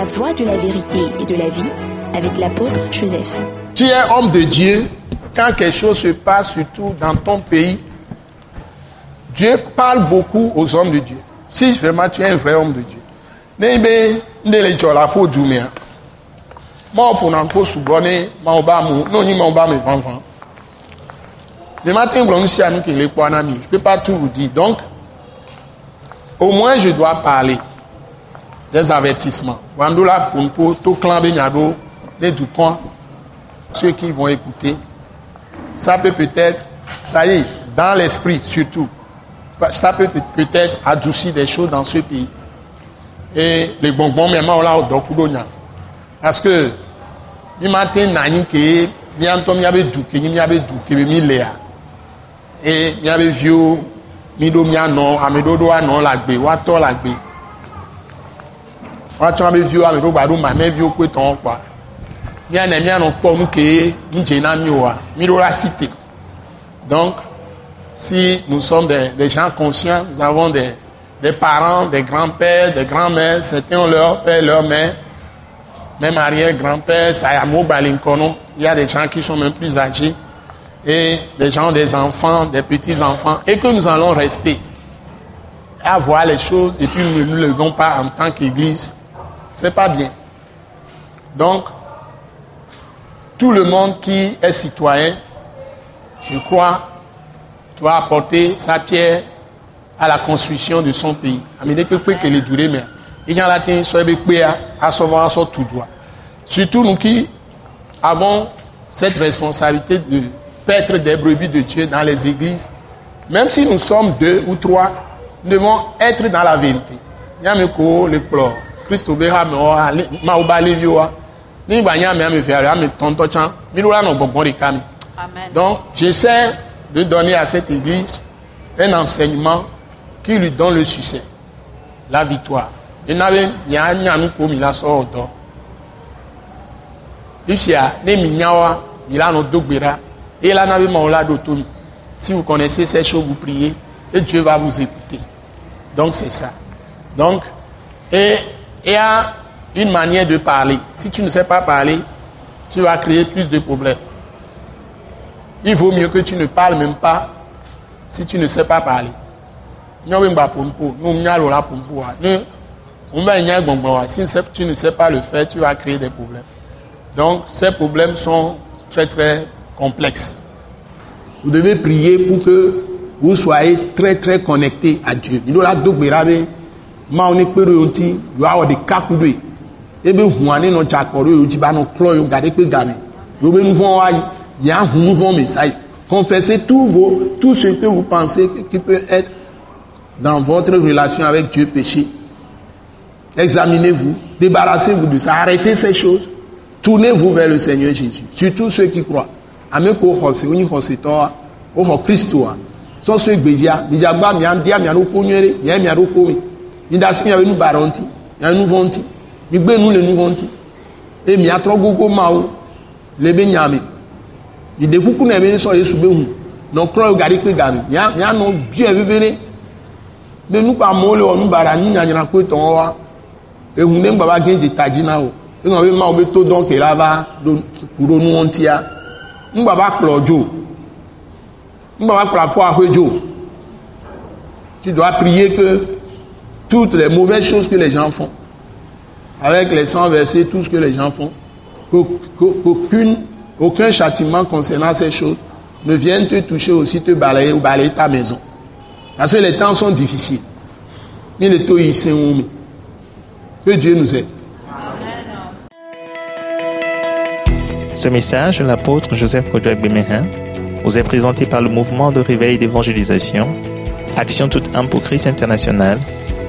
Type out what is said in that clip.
La voie de la vérité et de la vie avec l'apôtre Joseph. Tu es homme de Dieu. Quand quelque chose se passe, surtout dans ton pays, Dieu parle beaucoup aux hommes de Dieu. Si vraiment tu es un vrai homme de Dieu. N'ebe ndele jola po dumia. Moi pour n'enco soubonner, ma oba mou, non ni ma oba me vanvan. Le matin, blanc, si à nous qui les points Je ne peux pas tout vous dire. Donc, au moins, je dois parler des avertissements. Wandola pour tout clan Benyado, les du point, ceux qui vont écouter, ça peut peut-être, ça y est, dans l'esprit surtout, ça peut peut-être adoucir des choses dans ce pays. Et les bonbons, on l'a au Parce que, le matin, nani que, bientôt, il y avait du, il y avait du, il y avait et miabe viwo mi ɖo mianɔ ame ɖoɖo anɔ le agbe woatɔ viwo ame ɖo gba ɖo mameviwo kpe tɔn kpɔa mianɛ mianɔ kpɔ nu ke nudze na mi oa mi ɖo la donc si nous sommes des, gens conscients nous avons des, parents des grands-pères des grands-mères certains ont leur père leur mère même arrière-grand-père ça y a il y a des gens qui sont même plus âgés et des gens, des enfants, des petits-enfants, et que nous allons rester à voir les choses et puis nous ne nous levons pas en tant qu'Église, c'est pas bien. Donc, tout le monde qui est citoyen, je crois, doit apporter sa pierre à la construction de son pays. Surtout nous qui avons cette responsabilité de être des brebis de Dieu dans les églises, même si nous sommes deux ou trois, nous devons être dans la vérité. Christ Donc, j'essaie de donner à cette église un enseignement qui lui donne le succès, la victoire. Et n'avait a comme il a sorti. Il y a des minyawa, il a et là, si vous connaissez ces choses, vous priez et Dieu va vous écouter. Donc c'est ça. Donc, et y a une manière de parler. Si tu ne sais pas parler, tu vas créer plus de problèmes. Il vaut mieux que tu ne parles même pas si tu ne sais pas parler. Si tu ne sais pas le faire, tu vas créer des problèmes. Donc, ces problèmes sont très, très complexe. Vous devez prier pour que vous soyez très très connecté à Dieu. A deux bérabe, ma on est peu yonti, you a des kakudwe. Ebe huane no chakoro yo jiba no klo yo gade pe game. Yo be nous vont aïe, ya nous vont message. Confessez tout vos, tout ce que vous pensez qui peut être dans votre relation avec Dieu péché. Examinez-vous, débarrassez-vous de ça, arrêtez ces choses. Tournez-vous vers le Seigneur Jésus, surtout ceux qui croient ame ko xɔ se wonyi mia ɖokpo mi mida asi miabe nu ba ɖe ŋuti mia nu vɔ ŋuti migbe nu le nu vɔ ŋuti eye miatrɔ gogo mawo le be nya me mide kuku na ebe sɔ yesu be hu nɔ klɔ yi gaɖi kpe game mia mia nɔ biɛ veve ɖe be nukpa amewo le wɔ nu ba ɖe anyi nyanyra kpe tɔn wa. Ehu ne ŋgbava gɛ dze ta dzi na o eŋɔ be mawo be to dɔn ke la va ɖo ku ɖo nu ŋutia tu dois prier que toutes les mauvaises choses que les gens font. Avec les 100 versets tout ce que les gens font. Qu'aucune aucun châtiment concernant ces choses ne vienne te toucher aussi te balayer ou balayer ta maison. Parce que les temps sont difficiles. Que Dieu nous aide. Ce message, l'apôtre Joseph Kodouak Bemehin, vous est présenté par le mouvement de réveil d'évangélisation, Action toute âme pour Christ international,